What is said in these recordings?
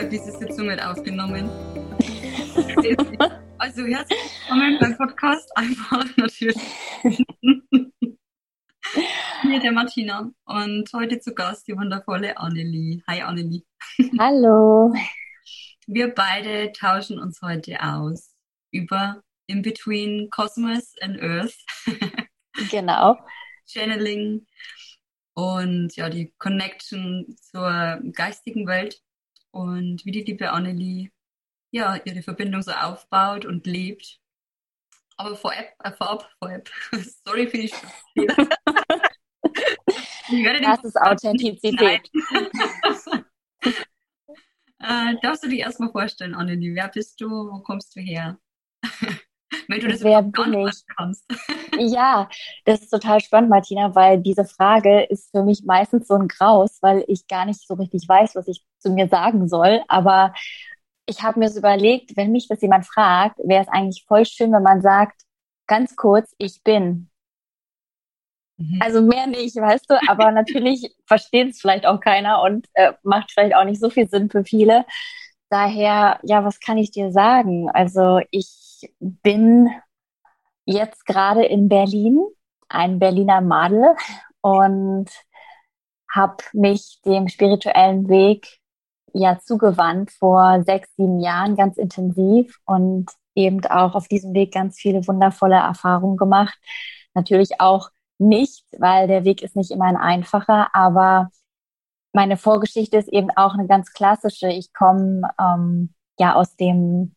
gesagt, diese Sitzung wird aufgenommen. also herzlich willkommen beim Podcast, einfach natürlich. Hier der Martina und heute zu Gast die wundervolle Annelie. Hi Annelie. Hallo. Wir beide tauschen uns heute aus über In Between Cosmos and Earth. Genau. Channeling und ja, die Connection zur geistigen Welt und wie die liebe Annelie ja, ihre Verbindung so aufbaut und lebt. Aber vorab, äh, vorab, vorab, sorry für die Fehler. das ist Authentizität. äh, darfst du dich erstmal vorstellen, Annelie? Wer bist du? Wo kommst du her? Wenn du das Wer bin ich? ja, das ist total spannend, Martina, weil diese Frage ist für mich meistens so ein Graus, weil ich gar nicht so richtig weiß, was ich zu mir sagen soll. Aber ich habe mir so überlegt, wenn mich das jemand fragt, wäre es eigentlich voll schön, wenn man sagt, ganz kurz, ich bin. Mhm. Also mehr nicht, weißt du, aber natürlich versteht es vielleicht auch keiner und äh, macht vielleicht auch nicht so viel Sinn für viele. Daher, ja, was kann ich dir sagen? Also ich bin jetzt gerade in Berlin, ein Berliner Madel und habe mich dem spirituellen Weg ja zugewandt vor sechs, sieben Jahren ganz intensiv und eben auch auf diesem Weg ganz viele wundervolle Erfahrungen gemacht. Natürlich auch nicht, weil der Weg ist nicht immer ein einfacher, aber meine Vorgeschichte ist eben auch eine ganz klassische. Ich komme ähm, ja aus dem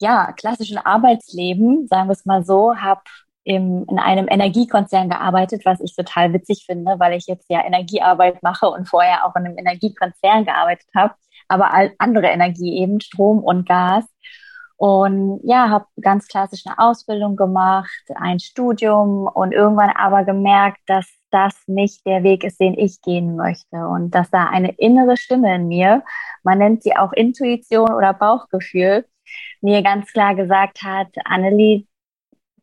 ja klassischen Arbeitsleben, sagen wir es mal so, habe in einem Energiekonzern gearbeitet, was ich total witzig finde, weil ich jetzt ja Energiearbeit mache und vorher auch in einem Energiekonzern gearbeitet habe, aber andere Energie eben, Strom und Gas. Und ja, habe ganz klassisch eine Ausbildung gemacht, ein Studium und irgendwann aber gemerkt, dass das nicht der Weg ist, den ich gehen möchte und dass da eine innere Stimme in mir, man nennt sie auch Intuition oder Bauchgefühl, mir ganz klar gesagt hat, Annelie,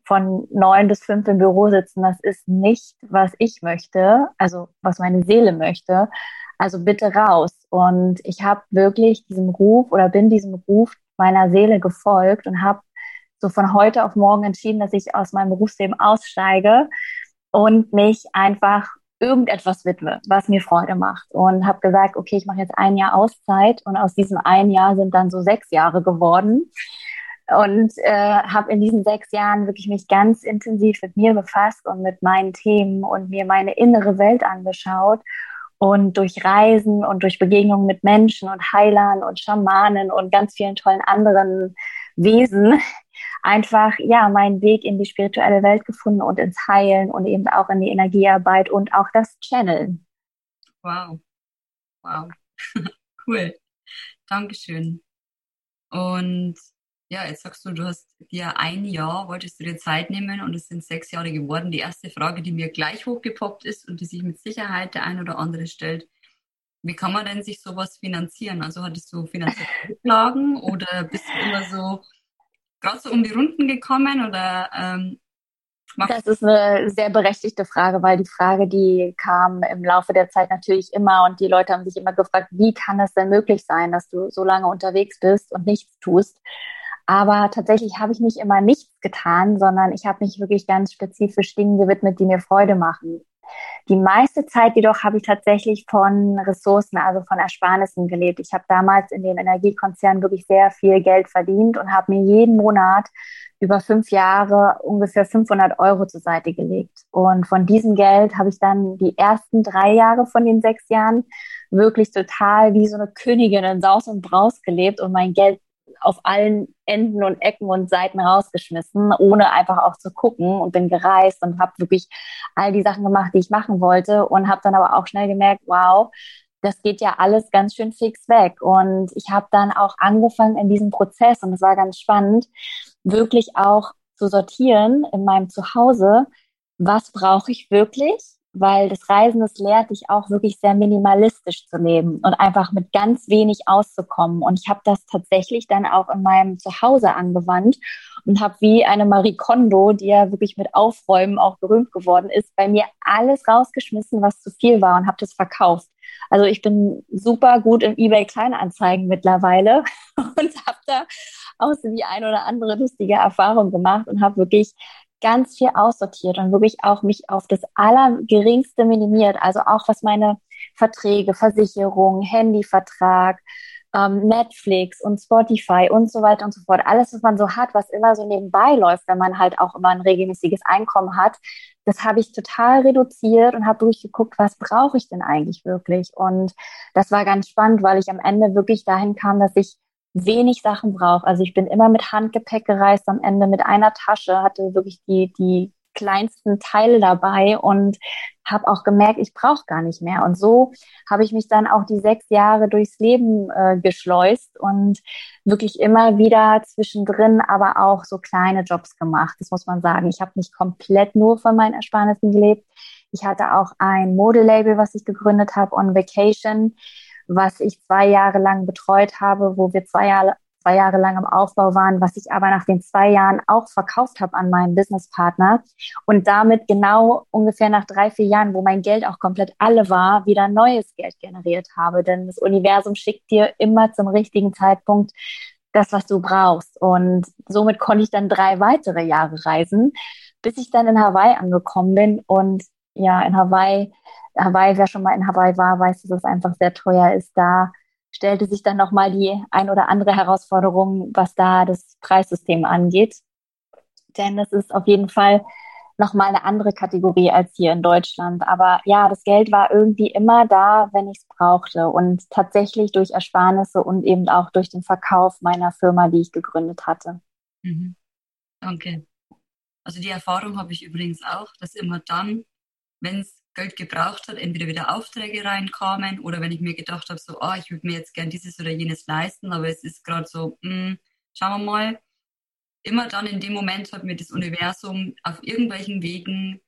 von neun bis fünf im Büro sitzen, das ist nicht, was ich möchte, also was meine Seele möchte. Also bitte raus. Und ich habe wirklich diesem Ruf oder bin diesem Ruf meiner Seele gefolgt und habe so von heute auf morgen entschieden, dass ich aus meinem Berufsleben aussteige und mich einfach irgendetwas widme, was mir Freude macht. Und habe gesagt, okay, ich mache jetzt ein Jahr Auszeit und aus diesem ein Jahr sind dann so sechs Jahre geworden und äh, habe in diesen sechs Jahren wirklich mich ganz intensiv mit mir befasst und mit meinen Themen und mir meine innere Welt angeschaut und durch Reisen und durch Begegnungen mit Menschen und Heilern und Schamanen und ganz vielen tollen anderen Wesen einfach ja meinen Weg in die spirituelle Welt gefunden und ins Heilen und eben auch in die Energiearbeit und auch das Channeln. Wow, wow, cool, Dankeschön. Und ja, jetzt sagst du, du hast dir ein Jahr, wolltest du dir Zeit nehmen und es sind sechs Jahre geworden. Die erste Frage, die mir gleich hochgepoppt ist und die sich mit Sicherheit der ein oder andere stellt, wie kann man denn sich sowas finanzieren? Also hattest du finanzielle Rücklagen oder bist du immer so gerade so um die Runden gekommen oder ähm, das ist eine sehr berechtigte Frage, weil die Frage, die kam im Laufe der Zeit natürlich immer und die Leute haben sich immer gefragt, wie kann es denn möglich sein, dass du so lange unterwegs bist und nichts tust? Aber tatsächlich habe ich nicht immer nichts getan, sondern ich habe mich wirklich ganz spezifisch Dingen gewidmet, die mir Freude machen. Die meiste Zeit jedoch habe ich tatsächlich von Ressourcen, also von Ersparnissen gelebt. Ich habe damals in dem Energiekonzern wirklich sehr viel Geld verdient und habe mir jeden Monat über fünf Jahre ungefähr 500 Euro zur Seite gelegt. Und von diesem Geld habe ich dann die ersten drei Jahre von den sechs Jahren wirklich total wie so eine Königin in Saus und Braus gelebt und mein Geld auf allen Enden und Ecken und Seiten rausgeschmissen, ohne einfach auch zu gucken und bin gereist und habe wirklich all die Sachen gemacht, die ich machen wollte und habe dann aber auch schnell gemerkt, wow, das geht ja alles ganz schön fix weg. Und ich habe dann auch angefangen in diesem Prozess, und es war ganz spannend, wirklich auch zu sortieren in meinem Zuhause, was brauche ich wirklich weil das Reisen, das lehrt dich auch wirklich sehr minimalistisch zu leben und einfach mit ganz wenig auszukommen. Und ich habe das tatsächlich dann auch in meinem Zuhause angewandt und habe wie eine Marie Kondo, die ja wirklich mit Aufräumen auch berühmt geworden ist, bei mir alles rausgeschmissen, was zu viel war und habe das verkauft. Also ich bin super gut im eBay Kleinanzeigen mittlerweile und habe da auch so die ein oder andere lustige Erfahrung gemacht und habe wirklich ganz viel aussortiert und wirklich auch mich auf das Allergeringste minimiert. Also auch was meine Verträge, Versicherung, Handyvertrag, ähm, Netflix und Spotify und so weiter und so fort. Alles, was man so hat, was immer so nebenbei läuft, wenn man halt auch immer ein regelmäßiges Einkommen hat, das habe ich total reduziert und habe durchgeguckt, was brauche ich denn eigentlich wirklich. Und das war ganz spannend, weil ich am Ende wirklich dahin kam, dass ich wenig Sachen brauche. Also ich bin immer mit Handgepäck gereist, am Ende mit einer Tasche, hatte wirklich die, die kleinsten Teile dabei und habe auch gemerkt, ich brauche gar nicht mehr. Und so habe ich mich dann auch die sechs Jahre durchs Leben äh, geschleust und wirklich immer wieder zwischendrin aber auch so kleine Jobs gemacht. Das muss man sagen. Ich habe nicht komplett nur von meinen Ersparnissen gelebt. Ich hatte auch ein Modelabel, was ich gegründet habe, On Vacation was ich zwei Jahre lang betreut habe, wo wir zwei Jahre, zwei Jahre lang im Aufbau waren, was ich aber nach den zwei Jahren auch verkauft habe an meinen Businesspartner und damit genau ungefähr nach drei, vier Jahren, wo mein Geld auch komplett alle war, wieder neues Geld generiert habe. Denn das Universum schickt dir immer zum richtigen Zeitpunkt das, was du brauchst. Und somit konnte ich dann drei weitere Jahre reisen, bis ich dann in Hawaii angekommen bin und ja, in Hawaii Hawaii, wer schon mal in Hawaii war, weiß, dass es einfach sehr teuer ist. Da stellte sich dann nochmal die ein oder andere Herausforderung, was da das Preissystem angeht. Denn es ist auf jeden Fall nochmal eine andere Kategorie als hier in Deutschland. Aber ja, das Geld war irgendwie immer da, wenn ich es brauchte. Und tatsächlich durch Ersparnisse und eben auch durch den Verkauf meiner Firma, die ich gegründet hatte. Mhm. Okay. Also die Erfahrung habe ich übrigens auch, dass immer dann, wenn es Geld gebraucht hat, entweder wieder Aufträge reinkamen oder wenn ich mir gedacht habe, so, ah, ich würde mir jetzt gern dieses oder jenes leisten, aber es ist gerade so, mh, hm, schauen wir mal. Immer dann in dem Moment hat mir das Universum auf irgendwelchen Wegen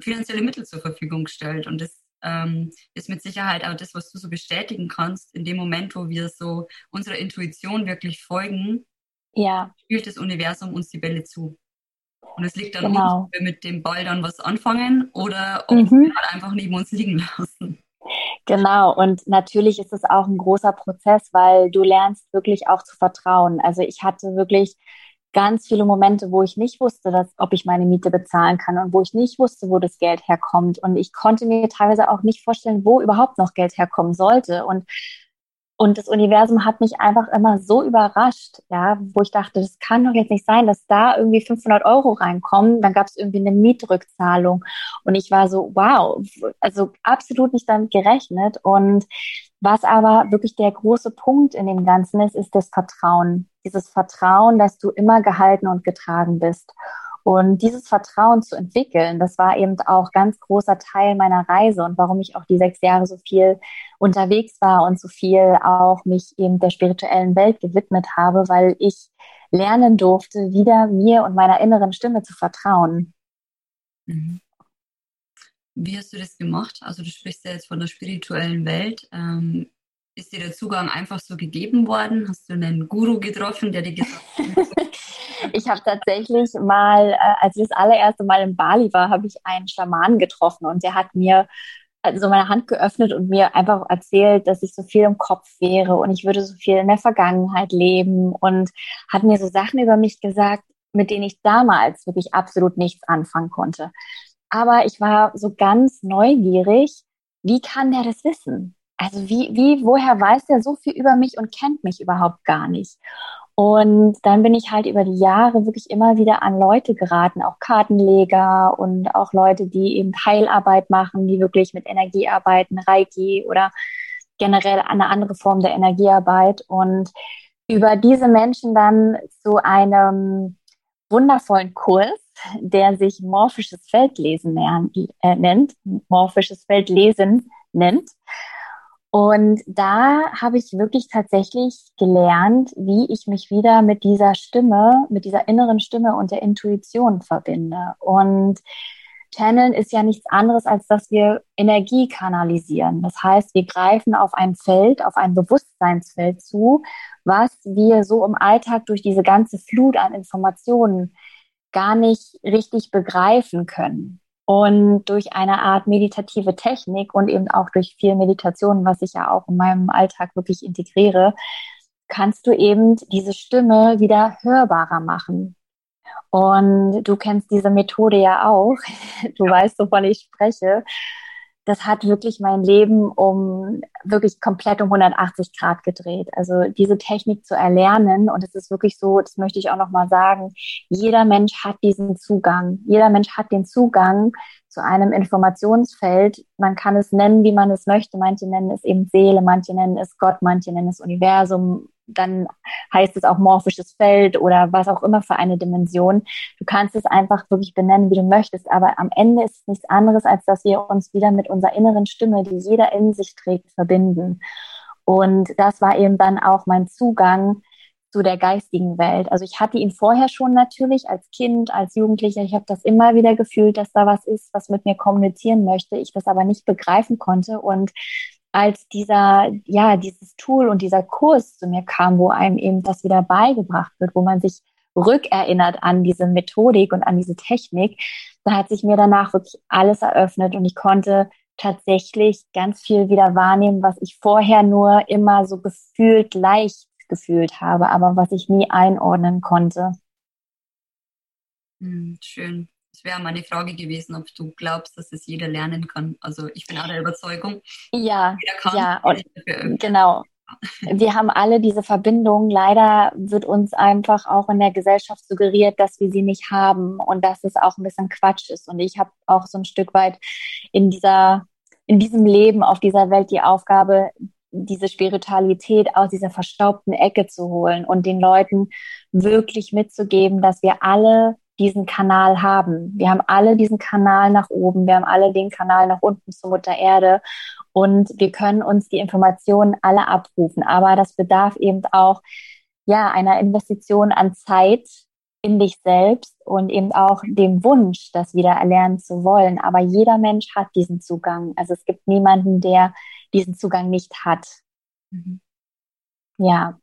finanzielle Mittel zur Verfügung gestellt. Und das ähm, ist mit Sicherheit auch das, was du so bestätigen kannst. In dem Moment, wo wir so unserer Intuition wirklich folgen, ja. spielt das Universum uns die Bälle zu. Und es liegt dann genau. ob wir mit dem Ball dann was anfangen oder ob mhm. wir halt einfach neben uns liegen lassen. Genau, und natürlich ist es auch ein großer Prozess, weil du lernst wirklich auch zu vertrauen. Also ich hatte wirklich ganz viele Momente, wo ich nicht wusste, dass, ob ich meine Miete bezahlen kann und wo ich nicht wusste, wo das Geld herkommt. Und ich konnte mir teilweise auch nicht vorstellen, wo überhaupt noch Geld herkommen sollte. Und und das Universum hat mich einfach immer so überrascht, ja, wo ich dachte, das kann doch jetzt nicht sein, dass da irgendwie 500 Euro reinkommen. Dann gab es irgendwie eine Mietrückzahlung und ich war so, wow, also absolut nicht damit gerechnet. Und was aber wirklich der große Punkt in dem Ganzen ist, ist das Vertrauen. Dieses Vertrauen, dass du immer gehalten und getragen bist. Und dieses Vertrauen zu entwickeln, das war eben auch ganz großer Teil meiner Reise und warum ich auch die sechs Jahre so viel unterwegs war und so viel auch mich eben der spirituellen Welt gewidmet habe, weil ich lernen durfte, wieder mir und meiner inneren Stimme zu vertrauen. Mhm. Wie hast du das gemacht? Also du sprichst ja jetzt von der spirituellen Welt. Ähm, ist dir der Zugang einfach so gegeben worden? Hast du einen Guru getroffen, der dir gesagt hat, ich habe tatsächlich mal, äh, als ich das allererste Mal in Bali war, habe ich einen Schamanen getroffen und der hat mir also meine Hand geöffnet und mir einfach erzählt, dass ich so viel im Kopf wäre und ich würde so viel in der Vergangenheit leben und hat mir so Sachen über mich gesagt, mit denen ich damals wirklich absolut nichts anfangen konnte. Aber ich war so ganz neugierig, wie kann der das wissen? Also wie, wie, woher weiß er so viel über mich und kennt mich überhaupt gar nicht? Und dann bin ich halt über die Jahre wirklich immer wieder an Leute geraten, auch Kartenleger und auch Leute, die eben Heilarbeit machen, die wirklich mit Energie arbeiten, Reiki oder generell eine andere Form der Energiearbeit. Und über diese Menschen dann zu einem wundervollen Kurs, der sich morphisches Feldlesen äh, nennt, morphisches Feldlesen nennt. Und da habe ich wirklich tatsächlich gelernt, wie ich mich wieder mit dieser Stimme, mit dieser inneren Stimme und der Intuition verbinde. Und Channeln ist ja nichts anderes, als dass wir Energie kanalisieren. Das heißt, wir greifen auf ein Feld, auf ein Bewusstseinsfeld zu, was wir so im Alltag durch diese ganze Flut an Informationen gar nicht richtig begreifen können. Und durch eine Art meditative Technik und eben auch durch viel Meditation, was ich ja auch in meinem Alltag wirklich integriere, kannst du eben diese Stimme wieder hörbarer machen. Und du kennst diese Methode ja auch. Du weißt, wovon ich spreche das hat wirklich mein Leben um wirklich komplett um 180 Grad gedreht. Also diese Technik zu erlernen und es ist wirklich so, das möchte ich auch noch mal sagen, jeder Mensch hat diesen Zugang. Jeder Mensch hat den Zugang zu einem Informationsfeld. Man kann es nennen, wie man es möchte. Manche nennen es eben Seele, manche nennen es Gott, manche nennen es Universum, dann heißt es auch morphisches Feld oder was auch immer für eine Dimension. Du kannst es einfach wirklich benennen, wie du möchtest, aber am Ende ist es nichts anderes, als dass wir uns wieder mit unserer inneren Stimme, die jeder in sich trägt, verbinden. Und das war eben dann auch mein Zugang zu der geistigen Welt. Also ich hatte ihn vorher schon natürlich als Kind, als Jugendlicher. Ich habe das immer wieder gefühlt, dass da was ist, was mit mir kommunizieren möchte. Ich das aber nicht begreifen konnte. Und als dieser, ja, dieses Tool und dieser Kurs zu mir kam, wo einem eben das wieder beigebracht wird, wo man sich rückerinnert an diese Methodik und an diese Technik, da hat sich mir danach wirklich alles eröffnet und ich konnte tatsächlich ganz viel wieder wahrnehmen, was ich vorher nur immer so gefühlt leicht gefühlt habe, aber was ich nie einordnen konnte. Hm, schön. Das wäre meine Frage gewesen, ob du glaubst, dass es jeder lernen kann. Also ich bin auch der Überzeugung. Ja, ja, und genau. Wir haben alle diese Verbindung. Leider wird uns einfach auch in der Gesellschaft suggeriert, dass wir sie nicht haben und dass es auch ein bisschen Quatsch ist. Und ich habe auch so ein Stück weit in dieser, in diesem Leben auf dieser Welt die Aufgabe, diese Spiritualität aus dieser verstaubten Ecke zu holen und den Leuten wirklich mitzugeben, dass wir alle diesen Kanal haben. Wir haben alle diesen Kanal nach oben, wir haben alle den Kanal nach unten zur Mutter Erde und wir können uns die Informationen alle abrufen. Aber das bedarf eben auch ja einer Investition an Zeit in dich selbst und eben auch dem Wunsch, das wieder erlernen zu wollen. Aber jeder Mensch hat diesen Zugang. Also es gibt niemanden, der diesen Zugang nicht hat. Mhm. Ja.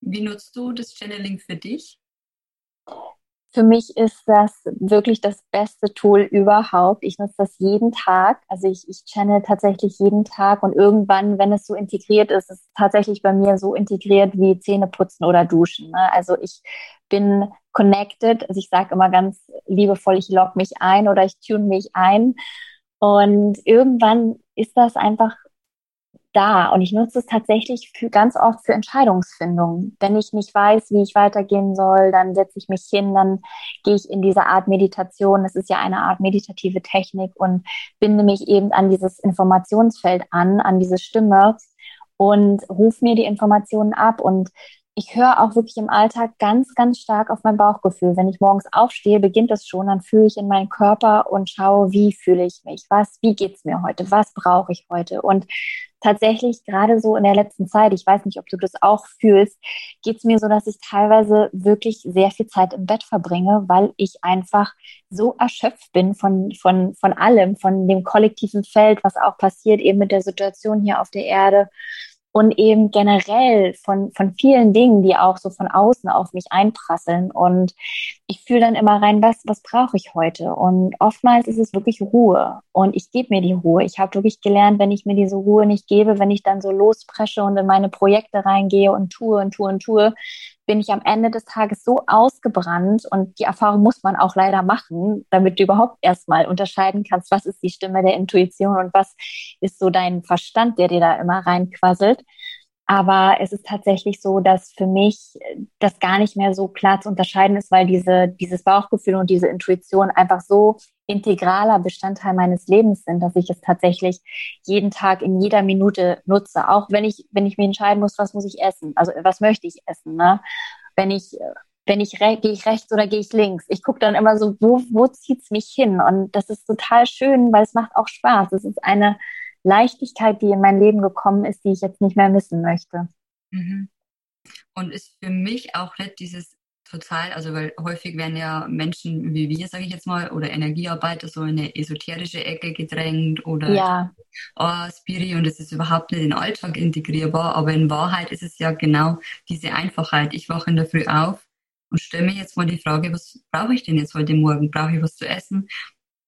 Wie nutzt du das Channeling für dich? Für mich ist das wirklich das beste Tool überhaupt. Ich nutze das jeden Tag. Also ich, ich channel tatsächlich jeden Tag und irgendwann, wenn es so integriert ist, ist es tatsächlich bei mir so integriert wie Zähne putzen oder duschen. Ne? Also ich bin connected. Also ich sage immer ganz liebevoll, ich log mich ein oder ich tune mich ein. Und irgendwann ist das einfach da und ich nutze es tatsächlich für, ganz oft für Entscheidungsfindung. Wenn ich nicht weiß, wie ich weitergehen soll, dann setze ich mich hin, dann gehe ich in diese Art Meditation. Es ist ja eine Art meditative Technik und binde mich eben an dieses Informationsfeld an, an diese Stimme und rufe mir die Informationen ab und ich höre auch wirklich im Alltag ganz, ganz stark auf mein Bauchgefühl. Wenn ich morgens aufstehe, beginnt es schon, dann fühle ich in meinen Körper und schaue, wie fühle ich mich, was, wie geht's mir heute, was brauche ich heute. Und tatsächlich gerade so in der letzten Zeit, ich weiß nicht, ob du das auch fühlst, geht es mir so, dass ich teilweise wirklich sehr viel Zeit im Bett verbringe, weil ich einfach so erschöpft bin von, von, von allem, von dem kollektiven Feld, was auch passiert, eben mit der Situation hier auf der Erde und eben generell von, von vielen Dingen, die auch so von außen auf mich einprasseln. Und ich fühle dann immer rein, was, was brauche ich heute? Und oftmals ist es wirklich Ruhe. Und ich gebe mir die Ruhe. Ich habe wirklich gelernt, wenn ich mir diese Ruhe nicht gebe, wenn ich dann so lospresche und in meine Projekte reingehe und tue und tue und tue, bin ich am Ende des Tages so ausgebrannt und die Erfahrung muss man auch leider machen, damit du überhaupt erstmal unterscheiden kannst, was ist die Stimme der Intuition und was ist so dein Verstand, der dir da immer reinquasselt. Aber es ist tatsächlich so, dass für mich das gar nicht mehr so klar zu unterscheiden ist, weil diese, dieses Bauchgefühl und diese Intuition einfach so integraler Bestandteil meines Lebens sind, dass ich es tatsächlich jeden Tag in jeder Minute nutze. Auch wenn ich, wenn ich mir entscheiden muss, was muss ich essen? Also was möchte ich essen? Ne? Wenn ich, wenn ich gehe ich rechts oder gehe ich links? Ich gucke dann immer so, wo, wo zieht's mich hin? Und das ist total schön, weil es macht auch Spaß. Es ist eine Leichtigkeit, die in mein Leben gekommen ist, die ich jetzt nicht mehr missen möchte. Mhm. Und ist für mich auch nicht dieses total. Also weil häufig werden ja Menschen wie wir, sage ich jetzt mal, oder Energiearbeiter so in eine esoterische Ecke gedrängt oder ja. oh, Spiri und es ist überhaupt nicht in den Alltag integrierbar. Aber in Wahrheit ist es ja genau diese Einfachheit. Ich wache in der Früh auf und stelle mir jetzt mal die Frage, was brauche ich denn jetzt heute Morgen? Brauche ich was zu essen?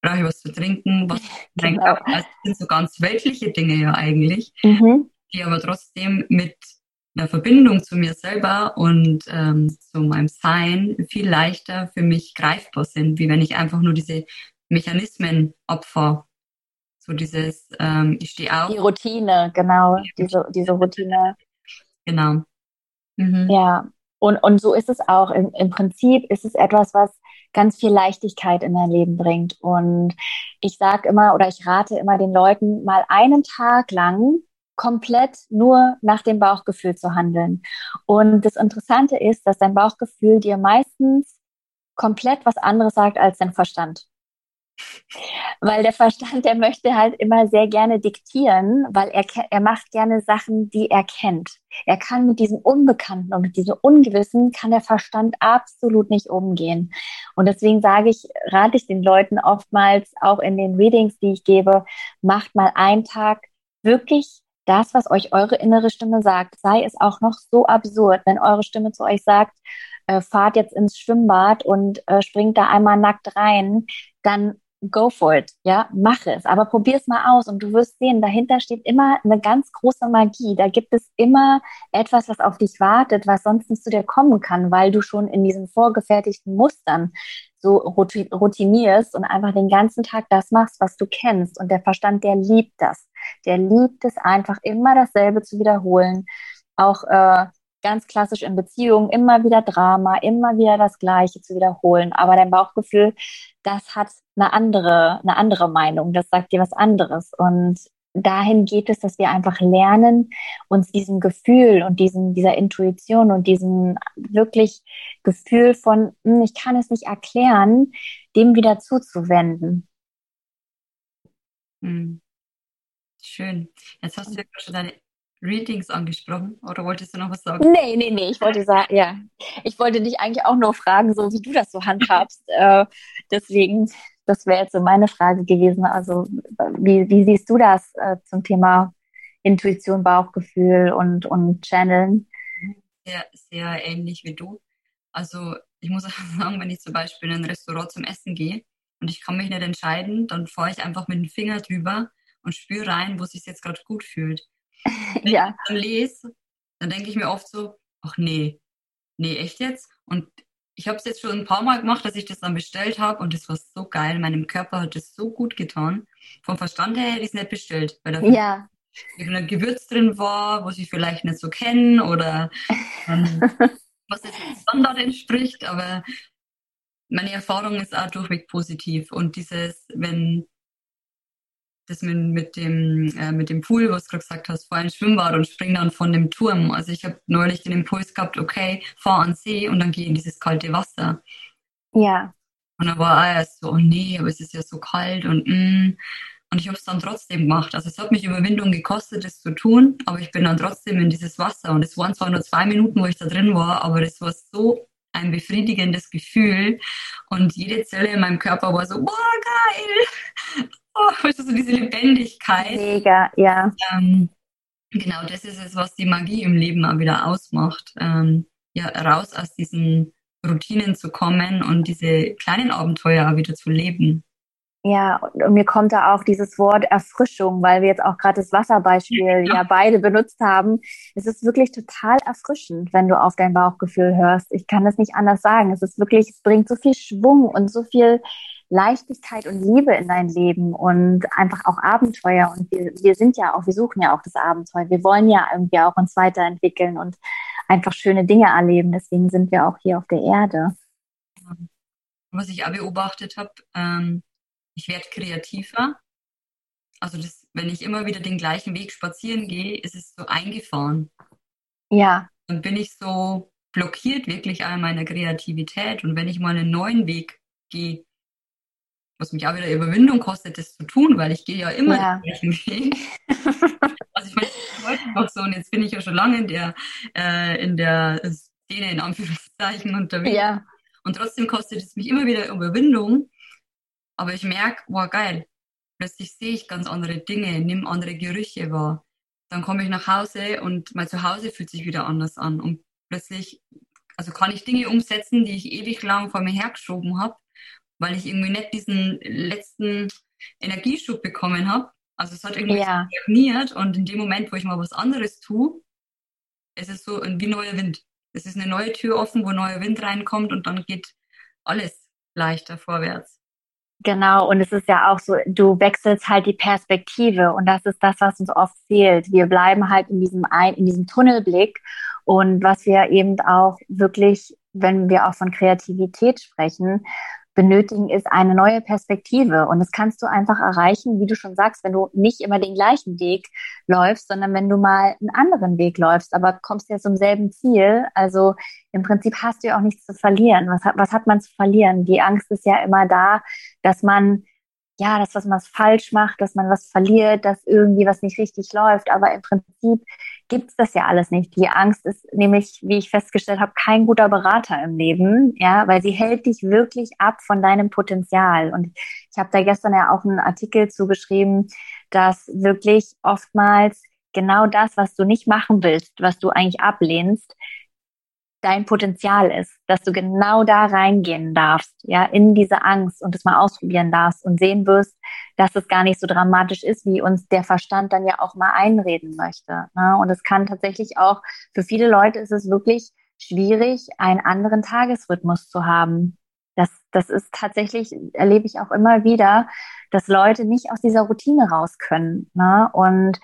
Brauche ich was zu trinken? Was genau. Also das sind so ganz weltliche Dinge ja eigentlich, mhm. die aber trotzdem mit einer Verbindung zu mir selber und ähm, zu meinem Sein viel leichter für mich greifbar sind, wie wenn ich einfach nur diese Mechanismen opfer. So dieses, ähm, ich stehe auf. Die Routine, genau, diese, diese Routine. Genau. Mhm. Ja, und, und so ist es auch. Im, Im Prinzip ist es etwas, was ganz viel Leichtigkeit in dein Leben bringt. Und ich sage immer oder ich rate immer den Leuten, mal einen Tag lang komplett nur nach dem Bauchgefühl zu handeln. Und das Interessante ist, dass dein Bauchgefühl dir meistens komplett was anderes sagt als dein Verstand. Weil der Verstand, der möchte halt immer sehr gerne diktieren, weil er, er macht gerne Sachen, die er kennt. Er kann mit diesem Unbekannten und mit diesem Ungewissen kann der Verstand absolut nicht umgehen. Und deswegen sage ich, rate ich den Leuten oftmals auch in den Readings, die ich gebe, macht mal einen Tag wirklich das, was euch eure innere Stimme sagt, sei es auch noch so absurd, wenn eure Stimme zu euch sagt, äh, fahrt jetzt ins Schwimmbad und äh, springt da einmal nackt rein, dann go for it, ja, mach es, aber probier es mal aus und du wirst sehen, dahinter steht immer eine ganz große Magie. Da gibt es immer etwas, was auf dich wartet, was sonst nicht zu dir kommen kann, weil du schon in diesen vorgefertigten Mustern so routinierst und einfach den ganzen Tag das machst, was du kennst. Und der Verstand, der liebt das. Der liebt es einfach immer dasselbe zu wiederholen. Auch äh, ganz klassisch in Beziehungen immer wieder Drama, immer wieder das Gleiche zu wiederholen. Aber dein Bauchgefühl, das hat eine andere, eine andere Meinung. Das sagt dir was anderes. Und dahin geht es, dass wir einfach lernen, uns diesem Gefühl und diesem, dieser Intuition und diesem wirklich Gefühl von, hm, ich kann es nicht erklären, dem wieder zuzuwenden. Hm. Schön. Jetzt hast du ja schon deine Readings angesprochen oder wolltest du noch was sagen? Nee, nee, nee, ich wollte sagen, ja. Ich wollte dich eigentlich auch nur fragen, so wie du das so handhabst. äh, deswegen, das wäre jetzt so meine Frage gewesen. Also, wie, wie siehst du das äh, zum Thema Intuition, Bauchgefühl und, und Channeln? Sehr, sehr ähnlich wie du. Also, ich muss auch sagen, wenn ich zum Beispiel in ein Restaurant zum Essen gehe und ich kann mich nicht entscheiden, dann fahre ich einfach mit dem Finger drüber und spüre rein, wo es sich jetzt gerade gut fühlt. Wenn ja. ich dann lese, dann denke ich mir oft so, ach nee, nee, echt jetzt? Und ich habe es jetzt schon ein paar Mal gemacht, dass ich das dann bestellt habe und das war so geil. Meinem Körper hat das so gut getan. Vom Verstand her hätte ich es nicht bestellt, weil da ja. irgendein Gewürz drin war, was ich vielleicht nicht so kenne oder ähm, was jetzt dem Standard entspricht. Aber meine Erfahrung ist auch durchweg positiv. Und dieses, wenn das mit, mit, dem, äh, mit dem Pool, was du gerade gesagt hast, vor ein Schwimmbad und spring dann von dem Turm. Also ich habe neulich den Impuls gehabt, okay, fahr an See und dann geh in dieses kalte Wasser. Ja. Und dann war er erst so, oh nee, aber es ist ja so kalt und mm. Und ich habe es dann trotzdem gemacht. Also es hat mich Überwindung gekostet, das zu tun, aber ich bin dann trotzdem in dieses Wasser. Und es waren zwar nur zwei Minuten, wo ich da drin war, aber es war so ein befriedigendes Gefühl. Und jede Zelle in meinem Körper war so, boah, geil oh, weißt du, diese Lebendigkeit. Mega, ja. Ähm, genau, das ist es, was die Magie im Leben auch wieder ausmacht. Ähm, ja, raus aus diesen Routinen zu kommen und diese kleinen Abenteuer auch wieder zu leben. Ja, und mir kommt da auch dieses Wort Erfrischung, weil wir jetzt auch gerade das Wasserbeispiel ja. ja beide benutzt haben. Es ist wirklich total erfrischend, wenn du auf dein Bauchgefühl hörst. Ich kann das nicht anders sagen. Es ist wirklich, es bringt so viel Schwung und so viel Leichtigkeit und Liebe in dein Leben und einfach auch Abenteuer. Und wir, wir sind ja auch, wir suchen ja auch das Abenteuer. Wir wollen ja irgendwie auch uns weiterentwickeln und einfach schöne Dinge erleben. Deswegen sind wir auch hier auf der Erde. Was ich auch beobachtet habe, ähm, ich werde kreativer. Also das, wenn ich immer wieder den gleichen Weg spazieren gehe, ist es so eingefahren. Ja. Dann bin ich so blockiert wirklich an meiner Kreativität. Und wenn ich mal einen neuen Weg gehe, was mich auch wieder Überwindung kostet, das zu tun, weil ich gehe ja immer ja. den gleichen Weg. also ich meine, heute noch so und jetzt bin ich ja schon lange in der, äh, in der denen in Anführungszeichen unterwegs. Ja. Und trotzdem kostet es mich immer wieder Überwindung. Aber ich merke, wow, geil. Plötzlich sehe ich ganz andere Dinge, nehme andere Gerüche wahr. Dann komme ich nach Hause und mein Zuhause fühlt sich wieder anders an. Und plötzlich, also kann ich Dinge umsetzen, die ich ewig lang vor mir hergeschoben habe, weil ich irgendwie nicht diesen letzten Energieschub bekommen habe. Also es hat irgendwie ja. stagniert und in dem Moment, wo ich mal was anderes tue, ist es so wie neuer Wind. Es ist eine neue Tür offen, wo neuer Wind reinkommt und dann geht alles leichter vorwärts. Genau, und es ist ja auch so, du wechselst halt die Perspektive und das ist das, was uns oft fehlt. Wir bleiben halt in diesem ein, in diesem Tunnelblick und was wir eben auch wirklich, wenn wir auch von Kreativität sprechen, benötigen, ist eine neue Perspektive. Und das kannst du einfach erreichen, wie du schon sagst, wenn du nicht immer den gleichen Weg läufst, sondern wenn du mal einen anderen Weg läufst, aber kommst ja zum selben Ziel. Also im Prinzip hast du ja auch nichts zu verlieren. Was hat, was hat man zu verlieren? Die Angst ist ja immer da, dass man ja, dass was man falsch macht, dass man was verliert, dass irgendwie was nicht richtig läuft. Aber im Prinzip gibt's das ja alles nicht. Die Angst ist nämlich, wie ich festgestellt habe, kein guter Berater im Leben, ja, weil sie hält dich wirklich ab von deinem Potenzial. Und ich habe da gestern ja auch einen Artikel zugeschrieben, dass wirklich oftmals genau das, was du nicht machen willst, was du eigentlich ablehnst, dein Potenzial ist, dass du genau da reingehen darfst, ja, in diese Angst und es mal ausprobieren darfst und sehen wirst, dass es gar nicht so dramatisch ist, wie uns der Verstand dann ja auch mal einreden möchte. Ne? Und es kann tatsächlich auch, für viele Leute ist es wirklich schwierig, einen anderen Tagesrhythmus zu haben. Das, das ist tatsächlich, erlebe ich auch immer wieder, dass Leute nicht aus dieser Routine raus können. Ne? Und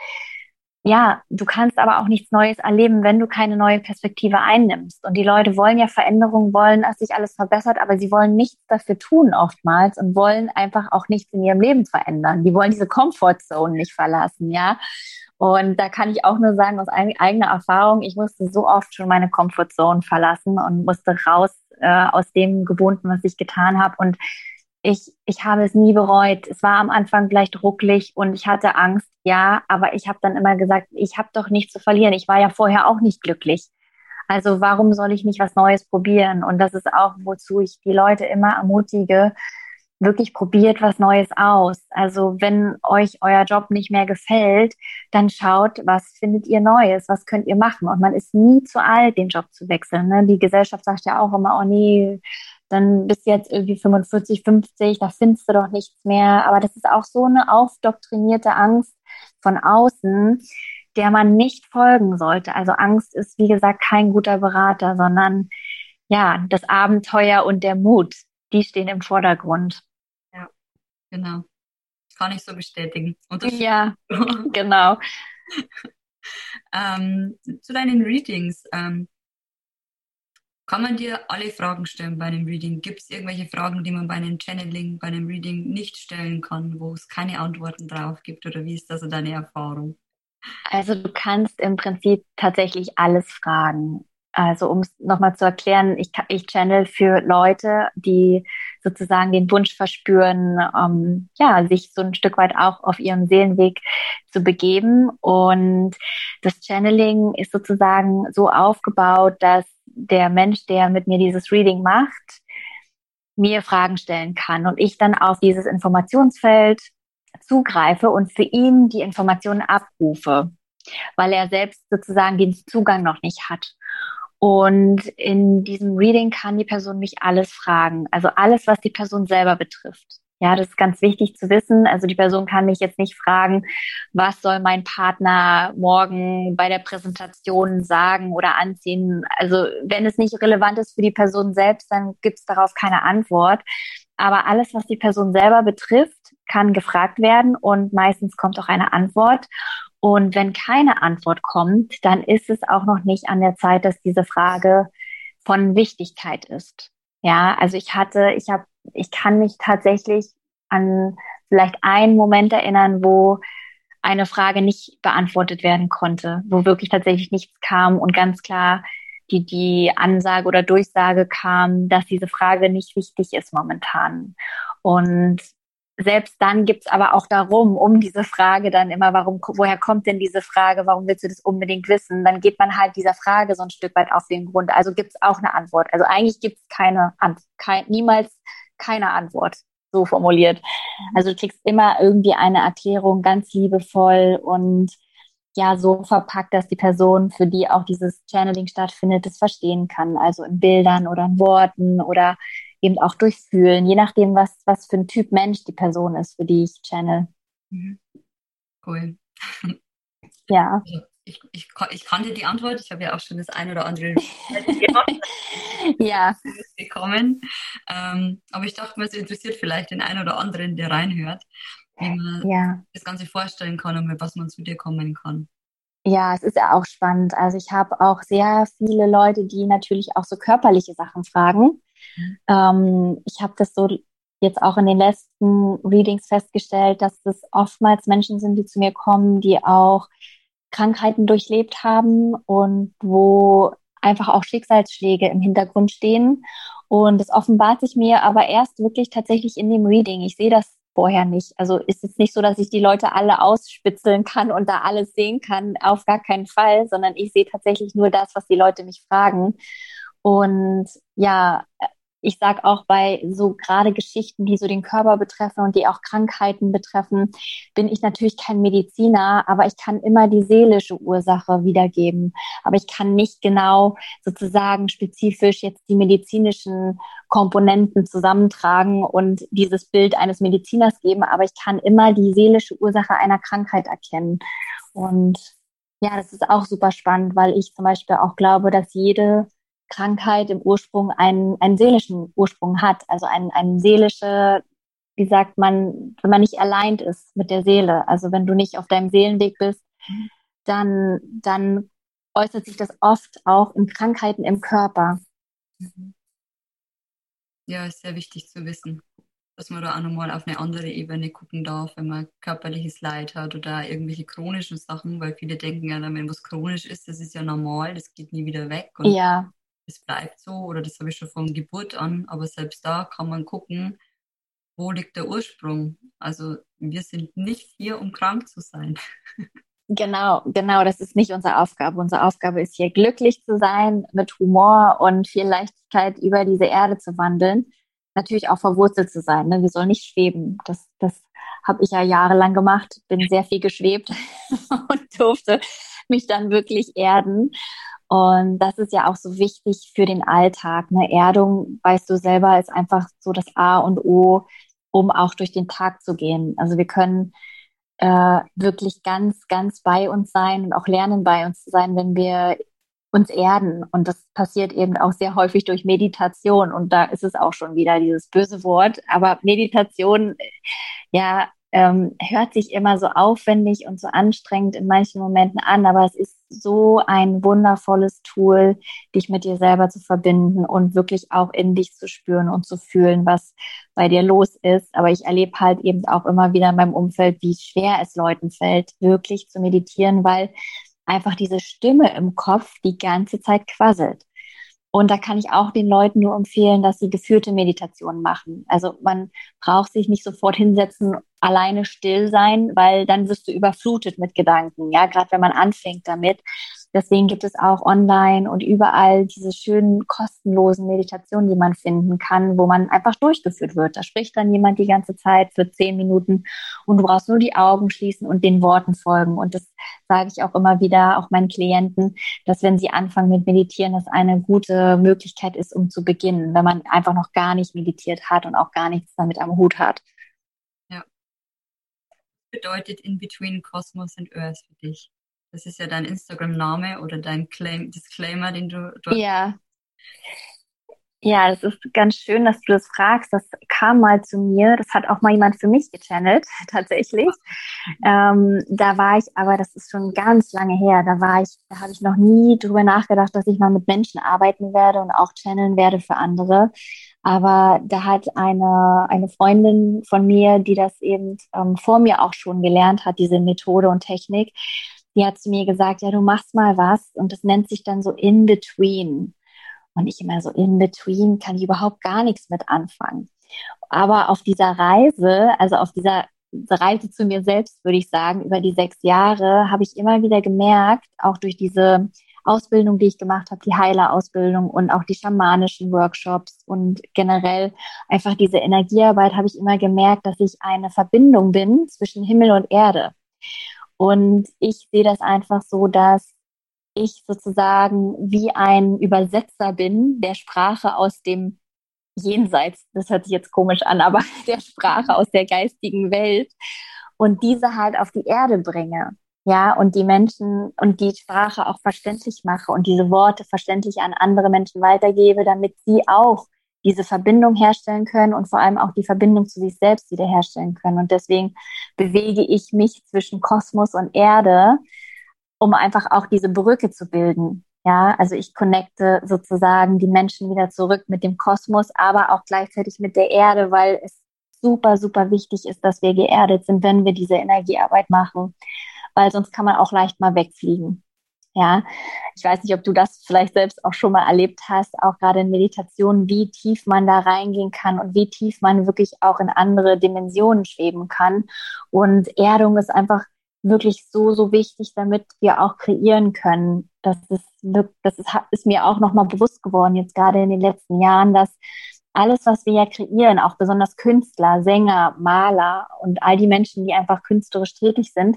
ja, du kannst aber auch nichts Neues erleben, wenn du keine neue Perspektive einnimmst. Und die Leute wollen ja Veränderungen, wollen, dass sich alles verbessert, aber sie wollen nichts dafür tun oftmals und wollen einfach auch nichts in ihrem Leben verändern. Die wollen diese Comfortzone nicht verlassen, ja. Und da kann ich auch nur sagen, aus eigener Erfahrung, ich musste so oft schon meine Comfortzone verlassen und musste raus äh, aus dem Gewohnten, was ich getan habe. Und ich, ich habe es nie bereut. Es war am Anfang vielleicht rucklig und ich hatte Angst, ja, aber ich habe dann immer gesagt, ich habe doch nichts zu verlieren. Ich war ja vorher auch nicht glücklich. Also warum soll ich nicht was Neues probieren? Und das ist auch, wozu ich die Leute immer ermutige, wirklich probiert was Neues aus. Also wenn euch euer Job nicht mehr gefällt, dann schaut, was findet ihr Neues, was könnt ihr machen. Und man ist nie zu alt, den Job zu wechseln. Ne? Die Gesellschaft sagt ja auch immer, oh nee, dann bist du jetzt irgendwie 45, 50, da findest du doch nichts mehr. Aber das ist auch so eine aufdoktrinierte Angst von außen, der man nicht folgen sollte. Also Angst ist, wie gesagt, kein guter Berater, sondern ja, das Abenteuer und der Mut, die stehen im Vordergrund. Ja, genau. Kann ich so bestätigen. Ja, genau. ähm, zu deinen Readings. Ähm, kann man dir alle Fragen stellen bei einem Reading? Gibt es irgendwelche Fragen, die man bei einem Channeling, bei einem Reading nicht stellen kann, wo es keine Antworten drauf gibt? Oder wie ist das so deine Erfahrung? Also du kannst im Prinzip tatsächlich alles fragen. Also um es nochmal zu erklären, ich, ich channel für Leute, die sozusagen den Wunsch verspüren, ähm, ja, sich so ein Stück weit auch auf ihrem Seelenweg zu begeben. Und das Channeling ist sozusagen so aufgebaut, dass der Mensch, der mit mir dieses Reading macht, mir Fragen stellen kann und ich dann auf dieses Informationsfeld zugreife und für ihn die Informationen abrufe, weil er selbst sozusagen den Zugang noch nicht hat. Und in diesem Reading kann die Person mich alles fragen, also alles, was die Person selber betrifft. Ja, das ist ganz wichtig zu wissen. Also die Person kann mich jetzt nicht fragen, was soll mein Partner morgen bei der Präsentation sagen oder anziehen. Also wenn es nicht relevant ist für die Person selbst, dann gibt es darauf keine Antwort. Aber alles, was die Person selber betrifft, kann gefragt werden und meistens kommt auch eine Antwort. Und wenn keine Antwort kommt, dann ist es auch noch nicht an der Zeit, dass diese Frage von Wichtigkeit ist. Ja, also ich hatte, ich habe ich kann mich tatsächlich an vielleicht einen Moment erinnern, wo eine Frage nicht beantwortet werden konnte, wo wirklich tatsächlich nichts kam und ganz klar die, die Ansage oder Durchsage kam, dass diese Frage nicht wichtig ist momentan. Und selbst dann gibt's aber auch darum, um diese Frage dann immer, warum, woher kommt denn diese Frage, warum willst du das unbedingt wissen? Dann geht man halt dieser Frage so ein Stück weit auf den Grund. Also gibt's auch eine Antwort. Also eigentlich gibt's keine Antwort, kein, niemals keine Antwort, so formuliert. Also du kriegst immer irgendwie eine Erklärung ganz liebevoll und ja so verpackt, dass die Person, für die auch dieses Channeling stattfindet, das verstehen kann. Also in Bildern oder in Worten oder eben auch durchs Fühlen, je nachdem, was, was für ein Typ Mensch die Person ist, für die ich channel. Mhm. Cool. Ja. Ich, ich, ich kannte die Antwort, ich habe ja auch schon das ein oder andere ja. bekommen. Ähm, aber ich dachte mir, es interessiert vielleicht den einen oder anderen, der reinhört, wie man ja. das Ganze vorstellen kann und mit was man zu dir kommen kann. Ja, es ist ja auch spannend. Also ich habe auch sehr viele Leute, die natürlich auch so körperliche Sachen fragen. Mhm. Ähm, ich habe das so jetzt auch in den letzten Readings festgestellt, dass es oftmals Menschen sind, die zu mir kommen, die auch Krankheiten durchlebt haben und wo einfach auch Schicksalsschläge im Hintergrund stehen. Und es offenbart sich mir aber erst wirklich tatsächlich in dem Reading. Ich sehe das vorher nicht. Also ist es nicht so, dass ich die Leute alle ausspitzeln kann und da alles sehen kann. Auf gar keinen Fall, sondern ich sehe tatsächlich nur das, was die Leute mich fragen. Und ja, ich sage auch bei so gerade Geschichten, die so den Körper betreffen und die auch Krankheiten betreffen, bin ich natürlich kein Mediziner, aber ich kann immer die seelische Ursache wiedergeben. Aber ich kann nicht genau sozusagen spezifisch jetzt die medizinischen Komponenten zusammentragen und dieses Bild eines Mediziners geben, aber ich kann immer die seelische Ursache einer Krankheit erkennen. Und ja, das ist auch super spannend, weil ich zum Beispiel auch glaube, dass jede Krankheit im Ursprung einen, einen seelischen Ursprung hat, also ein, ein seelische, wie sagt man, wenn man nicht allein ist mit der Seele, also wenn du nicht auf deinem Seelenweg bist, dann, dann äußert sich das oft auch in Krankheiten im Körper. Ja, ist sehr wichtig zu wissen, dass man da auch nochmal auf eine andere Ebene gucken darf, wenn man körperliches Leid hat oder irgendwelche chronischen Sachen, weil viele denken ja, wenn was chronisch ist, das ist ja normal, das geht nie wieder weg. Und ja es bleibt so oder das habe ich schon von Geburt an, aber selbst da kann man gucken, wo liegt der Ursprung. Also wir sind nicht hier, um krank zu sein. Genau, genau, das ist nicht unsere Aufgabe. Unsere Aufgabe ist hier glücklich zu sein, mit Humor und viel Leichtigkeit über diese Erde zu wandeln. Natürlich auch verwurzelt zu sein. Ne? Wir sollen nicht schweben. Das, das habe ich ja jahrelang gemacht, bin sehr viel geschwebt und durfte mich dann wirklich erden. Und das ist ja auch so wichtig für den Alltag. Eine Erdung, weißt du selber, ist einfach so das A und O, um auch durch den Tag zu gehen. Also wir können äh, wirklich ganz, ganz bei uns sein und auch lernen, bei uns zu sein, wenn wir uns erden. Und das passiert eben auch sehr häufig durch Meditation. Und da ist es auch schon wieder dieses böse Wort. Aber Meditation, ja, ähm, hört sich immer so aufwendig und so anstrengend in manchen Momenten an, aber es ist so ein wundervolles Tool, dich mit dir selber zu verbinden und wirklich auch in dich zu spüren und zu fühlen, was bei dir los ist. Aber ich erlebe halt eben auch immer wieder in meinem Umfeld, wie schwer es Leuten fällt, wirklich zu meditieren, weil einfach diese Stimme im Kopf die ganze Zeit quasselt. Und da kann ich auch den Leuten nur empfehlen, dass sie geführte Meditationen machen. Also man braucht sich nicht sofort hinsetzen, alleine still sein, weil dann wirst du überflutet mit Gedanken. Ja, gerade wenn man anfängt damit, Deswegen gibt es auch online und überall diese schönen kostenlosen Meditationen, die man finden kann, wo man einfach durchgeführt wird. Da spricht dann jemand die ganze Zeit für zehn Minuten und du brauchst nur die Augen schließen und den Worten folgen. Und das sage ich auch immer wieder, auch meinen Klienten, dass wenn sie anfangen mit Meditieren, das eine gute Möglichkeit ist, um zu beginnen, wenn man einfach noch gar nicht meditiert hat und auch gar nichts damit am Hut hat. Ja. Bedeutet in between Cosmos and Earth für dich? Das ist ja dein Instagram-Name oder dein Claim, Disclaimer, den du dort. Ja. Ja, das ist ganz schön, dass du das fragst. Das kam mal zu mir. Das hat auch mal jemand für mich gechannelt, tatsächlich. Ähm, da war ich, aber das ist schon ganz lange her. Da war ich, da habe ich noch nie drüber nachgedacht, dass ich mal mit Menschen arbeiten werde und auch channeln werde für andere. Aber da hat eine, eine Freundin von mir, die das eben ähm, vor mir auch schon gelernt hat, diese Methode und Technik, die hat zu mir gesagt, ja, du machst mal was und das nennt sich dann so in between. Und ich immer so in between kann ich überhaupt gar nichts mit anfangen. Aber auf dieser Reise, also auf dieser Reise zu mir selbst, würde ich sagen, über die sechs Jahre, habe ich immer wieder gemerkt, auch durch diese Ausbildung, die ich gemacht habe, die Heilerausbildung und auch die schamanischen Workshops und generell einfach diese Energiearbeit, habe ich immer gemerkt, dass ich eine Verbindung bin zwischen Himmel und Erde. Und ich sehe das einfach so, dass ich sozusagen wie ein Übersetzer bin der Sprache aus dem Jenseits, das hört sich jetzt komisch an, aber der Sprache aus der geistigen Welt und diese halt auf die Erde bringe. Ja, und die Menschen und die Sprache auch verständlich mache und diese Worte verständlich an andere Menschen weitergebe, damit sie auch diese Verbindung herstellen können und vor allem auch die Verbindung zu sich selbst wiederherstellen können. Und deswegen bewege ich mich zwischen Kosmos und Erde, um einfach auch diese Brücke zu bilden. Ja, also ich connecte sozusagen die Menschen wieder zurück mit dem Kosmos, aber auch gleichzeitig mit der Erde, weil es super, super wichtig ist, dass wir geerdet sind, wenn wir diese Energiearbeit machen weil sonst kann man auch leicht mal wegfliegen. Ja, ich weiß nicht, ob du das vielleicht selbst auch schon mal erlebt hast, auch gerade in Meditation, wie tief man da reingehen kann und wie tief man wirklich auch in andere Dimensionen schweben kann. Und Erdung ist einfach wirklich so, so wichtig, damit wir auch kreieren können. Das ist, das ist, ist mir auch nochmal bewusst geworden, jetzt gerade in den letzten Jahren, dass alles, was wir ja kreieren, auch besonders Künstler, Sänger, Maler und all die Menschen, die einfach künstlerisch tätig sind,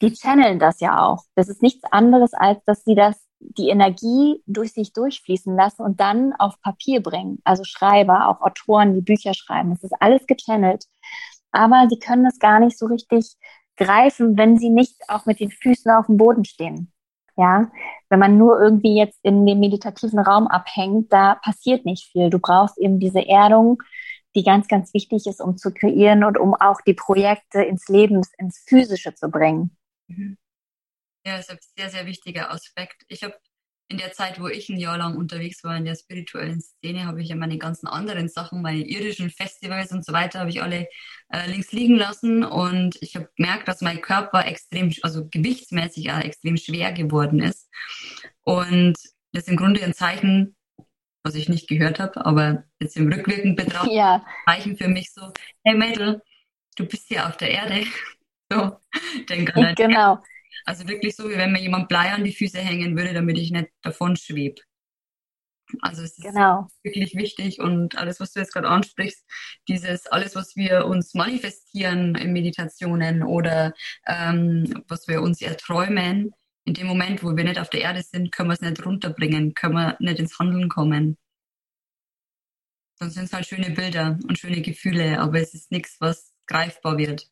die channeln das ja auch. Das ist nichts anderes, als dass sie das, die Energie durch sich durchfließen lassen und dann auf Papier bringen. Also Schreiber, auch Autoren, die Bücher schreiben. Das ist alles gechannelt. Aber sie können es gar nicht so richtig greifen, wenn sie nicht auch mit den Füßen auf dem Boden stehen. Ja, wenn man nur irgendwie jetzt in dem meditativen Raum abhängt, da passiert nicht viel. Du brauchst eben diese Erdung, die ganz, ganz wichtig ist, um zu kreieren und um auch die Projekte ins Leben, ins Physische zu bringen. Mhm. Ja, das ist ein sehr, sehr wichtiger Aspekt. Ich habe in der Zeit, wo ich ein Jahr lang unterwegs war in der spirituellen Szene, habe ich ja meine ganzen anderen Sachen, meine irdischen Festivals und so weiter, habe ich alle äh, links liegen lassen und ich habe gemerkt, dass mein Körper extrem, also gewichtsmäßig auch extrem schwer geworden ist. Und das ist im Grunde ein Zeichen, was ich nicht gehört habe, aber jetzt im Rückwirkend betrachtet, ja. Zeichen für mich so, hey Mädel, du bist hier auf der Erde. So, denk an Genau. Also wirklich so, wie wenn mir jemand Blei an die Füße hängen würde, damit ich nicht davon schwebe. Also es ist genau. wirklich wichtig und alles, was du jetzt gerade ansprichst, dieses alles, was wir uns manifestieren in Meditationen oder ähm, was wir uns erträumen, in dem Moment, wo wir nicht auf der Erde sind, können wir es nicht runterbringen, können wir nicht ins Handeln kommen. Sonst sind es halt schöne Bilder und schöne Gefühle, aber es ist nichts, was greifbar wird.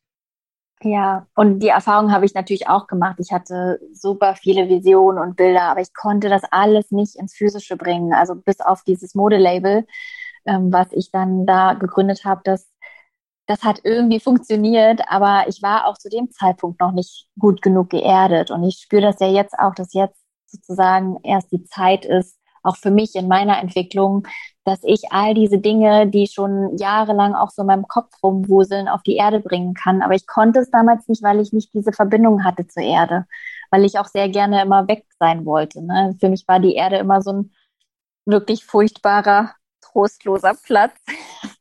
Ja, und die Erfahrung habe ich natürlich auch gemacht. Ich hatte super viele Visionen und Bilder, aber ich konnte das alles nicht ins Physische bringen. Also bis auf dieses Modelabel, ähm, was ich dann da gegründet habe, das, das hat irgendwie funktioniert, aber ich war auch zu dem Zeitpunkt noch nicht gut genug geerdet. Und ich spüre das ja jetzt auch, dass jetzt sozusagen erst die Zeit ist, auch für mich in meiner Entwicklung, dass ich all diese Dinge, die schon jahrelang auch so in meinem Kopf rumwuseln, auf die Erde bringen kann. Aber ich konnte es damals nicht, weil ich nicht diese Verbindung hatte zur Erde, weil ich auch sehr gerne immer weg sein wollte. Ne? Für mich war die Erde immer so ein wirklich furchtbarer, trostloser Platz.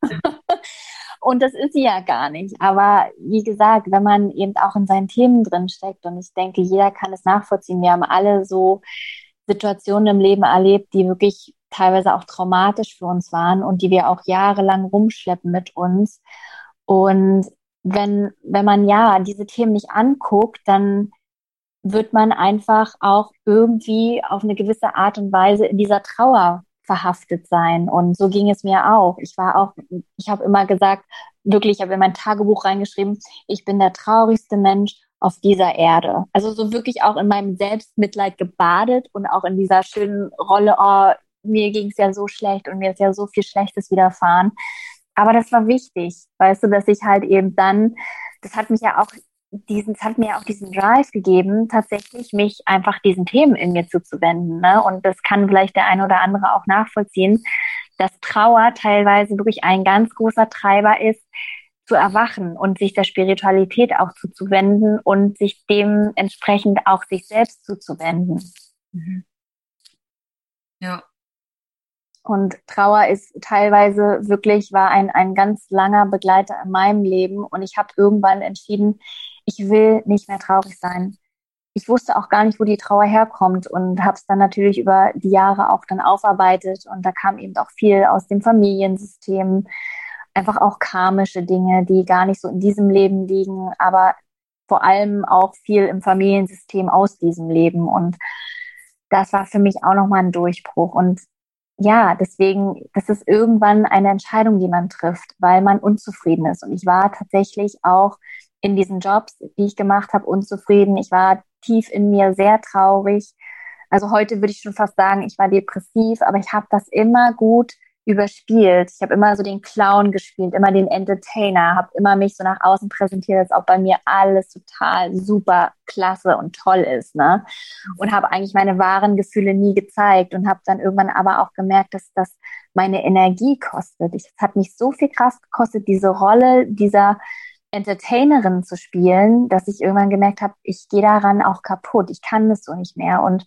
Und das ist sie ja gar nicht. Aber wie gesagt, wenn man eben auch in seinen Themen drin steckt, und ich denke, jeder kann es nachvollziehen, wir haben alle so Situationen im Leben erlebt, die wirklich teilweise auch traumatisch für uns waren und die wir auch jahrelang rumschleppen mit uns. Und wenn, wenn man ja diese Themen nicht anguckt, dann wird man einfach auch irgendwie auf eine gewisse Art und Weise in dieser Trauer verhaftet sein. Und so ging es mir auch. Ich war auch, ich habe immer gesagt, wirklich, ich habe in mein Tagebuch reingeschrieben, ich bin der traurigste Mensch auf dieser Erde. Also so wirklich auch in meinem Selbstmitleid gebadet und auch in dieser schönen Rolle, oh, mir ging es ja so schlecht und mir ist ja so viel Schlechtes widerfahren. Aber das war wichtig, weißt du, dass ich halt eben dann, das hat mich ja auch diesen, das hat mir auch diesen Drive gegeben, tatsächlich mich einfach diesen Themen in mir zuzuwenden. Ne? Und das kann vielleicht der eine oder andere auch nachvollziehen, dass Trauer teilweise wirklich ein ganz großer Treiber ist, zu erwachen und sich der Spiritualität auch zuzuwenden und sich dementsprechend auch sich selbst zuzuwenden. Mhm. Ja. Und Trauer ist teilweise wirklich, war ein, ein ganz langer Begleiter in meinem Leben. Und ich habe irgendwann entschieden, ich will nicht mehr traurig sein. Ich wusste auch gar nicht, wo die Trauer herkommt und habe es dann natürlich über die Jahre auch dann aufarbeitet. Und da kam eben auch viel aus dem Familiensystem, einfach auch karmische Dinge, die gar nicht so in diesem Leben liegen, aber vor allem auch viel im Familiensystem aus diesem Leben. Und das war für mich auch nochmal ein Durchbruch. Und ja, deswegen, das ist irgendwann eine Entscheidung, die man trifft, weil man unzufrieden ist. Und ich war tatsächlich auch in diesen Jobs, die ich gemacht habe, unzufrieden. Ich war tief in mir sehr traurig. Also heute würde ich schon fast sagen, ich war depressiv, aber ich habe das immer gut überspielt. Ich habe immer so den Clown gespielt, immer den Entertainer, habe immer mich so nach außen präsentiert, als ob bei mir alles total super klasse und toll ist, ne? Und habe eigentlich meine wahren Gefühle nie gezeigt und habe dann irgendwann aber auch gemerkt, dass das meine Energie kostet. Es hat mich so viel Kraft gekostet, diese Rolle dieser Entertainerin zu spielen, dass ich irgendwann gemerkt habe, ich gehe daran auch kaputt. Ich kann das so nicht mehr. Und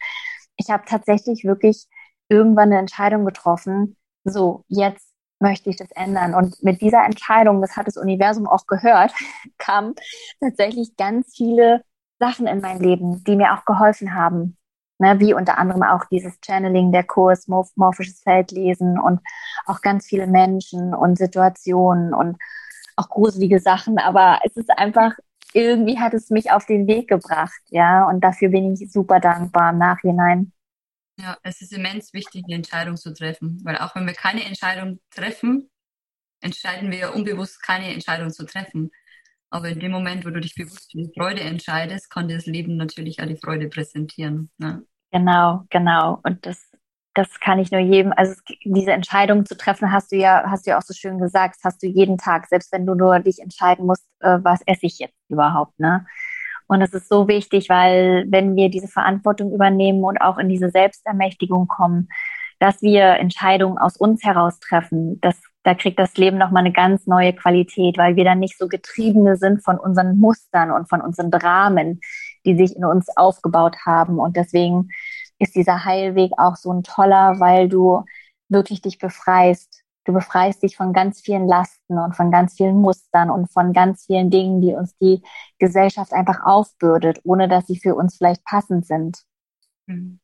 ich habe tatsächlich wirklich irgendwann eine Entscheidung getroffen, so, jetzt möchte ich das ändern. Und mit dieser Entscheidung, das hat das Universum auch gehört, kamen tatsächlich ganz viele Sachen in mein Leben, die mir auch geholfen haben. Ne, wie unter anderem auch dieses Channeling, der Kurs, morphisches Feld lesen und auch ganz viele Menschen und Situationen und auch gruselige Sachen. Aber es ist einfach, irgendwie hat es mich auf den Weg gebracht, ja. Und dafür bin ich super dankbar im Nachhinein. Ja, es ist immens wichtig, eine Entscheidung zu treffen, weil auch wenn wir keine Entscheidung treffen, entscheiden wir unbewusst keine Entscheidung zu treffen. Aber in dem Moment, wo du dich bewusst für die Freude entscheidest, kann dir das Leben natürlich auch die Freude präsentieren. Ne? Genau, genau. Und das, das kann ich nur jedem, also diese Entscheidung zu treffen, hast du ja, hast du ja auch so schön gesagt, hast du jeden Tag, selbst wenn du nur dich entscheiden musst, äh, was esse ich jetzt überhaupt, ne? Und es ist so wichtig, weil wenn wir diese Verantwortung übernehmen und auch in diese Selbstermächtigung kommen, dass wir Entscheidungen aus uns heraus treffen, das, da kriegt das Leben nochmal eine ganz neue Qualität, weil wir dann nicht so getriebene sind von unseren Mustern und von unseren Dramen, die sich in uns aufgebaut haben. Und deswegen ist dieser Heilweg auch so ein toller, weil du wirklich dich befreist du befreist dich von ganz vielen Lasten und von ganz vielen Mustern und von ganz vielen Dingen, die uns die Gesellschaft einfach aufbürdet, ohne dass sie für uns vielleicht passend sind. Mhm.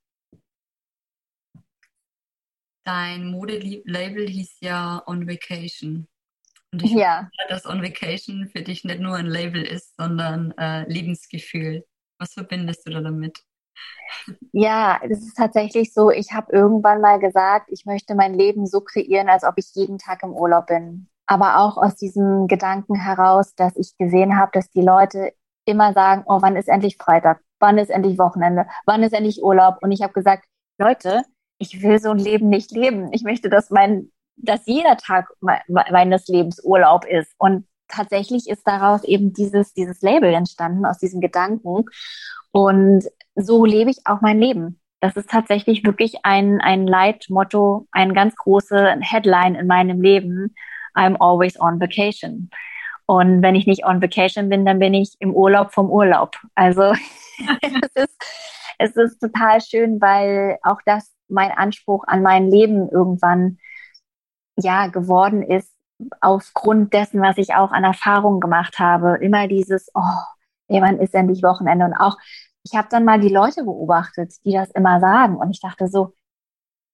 Dein Modelabel hieß ja On Vacation. Und ich ja. Weiß, dass On Vacation für dich nicht nur ein Label ist, sondern äh, Lebensgefühl. Was verbindest du da damit? Ja, es ist tatsächlich so, ich habe irgendwann mal gesagt, ich möchte mein Leben so kreieren, als ob ich jeden Tag im Urlaub bin. Aber auch aus diesem Gedanken heraus, dass ich gesehen habe, dass die Leute immer sagen, oh, wann ist endlich Freitag? Wann ist endlich Wochenende? Wann ist endlich Urlaub? Und ich habe gesagt, Leute, ich will so ein Leben nicht leben. Ich möchte, dass mein, dass jeder Tag meines Lebens Urlaub ist. Und tatsächlich ist daraus eben dieses, dieses Label entstanden, aus diesem Gedanken. Und so lebe ich auch mein Leben. Das ist tatsächlich wirklich ein, ein Leitmotto, eine ganz große Headline in meinem Leben. I'm always on vacation. Und wenn ich nicht on vacation bin, dann bin ich im Urlaub vom Urlaub. Also es, ist, es ist total schön, weil auch das mein Anspruch an mein Leben irgendwann ja geworden ist, aufgrund dessen, was ich auch an Erfahrungen gemacht habe. Immer dieses, oh, jemand ist endlich Wochenende und auch ich habe dann mal die Leute beobachtet, die das immer sagen. Und ich dachte so,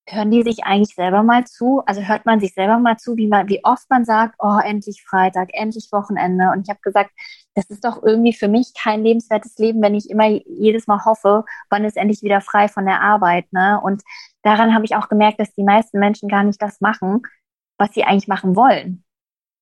hören die sich eigentlich selber mal zu? Also hört man sich selber mal zu, wie man, wie oft man sagt, oh, endlich Freitag, endlich Wochenende. Und ich habe gesagt, das ist doch irgendwie für mich kein lebenswertes Leben, wenn ich immer jedes Mal hoffe, wann ist endlich wieder frei von der Arbeit. Ne? Und daran habe ich auch gemerkt, dass die meisten Menschen gar nicht das machen, was sie eigentlich machen wollen.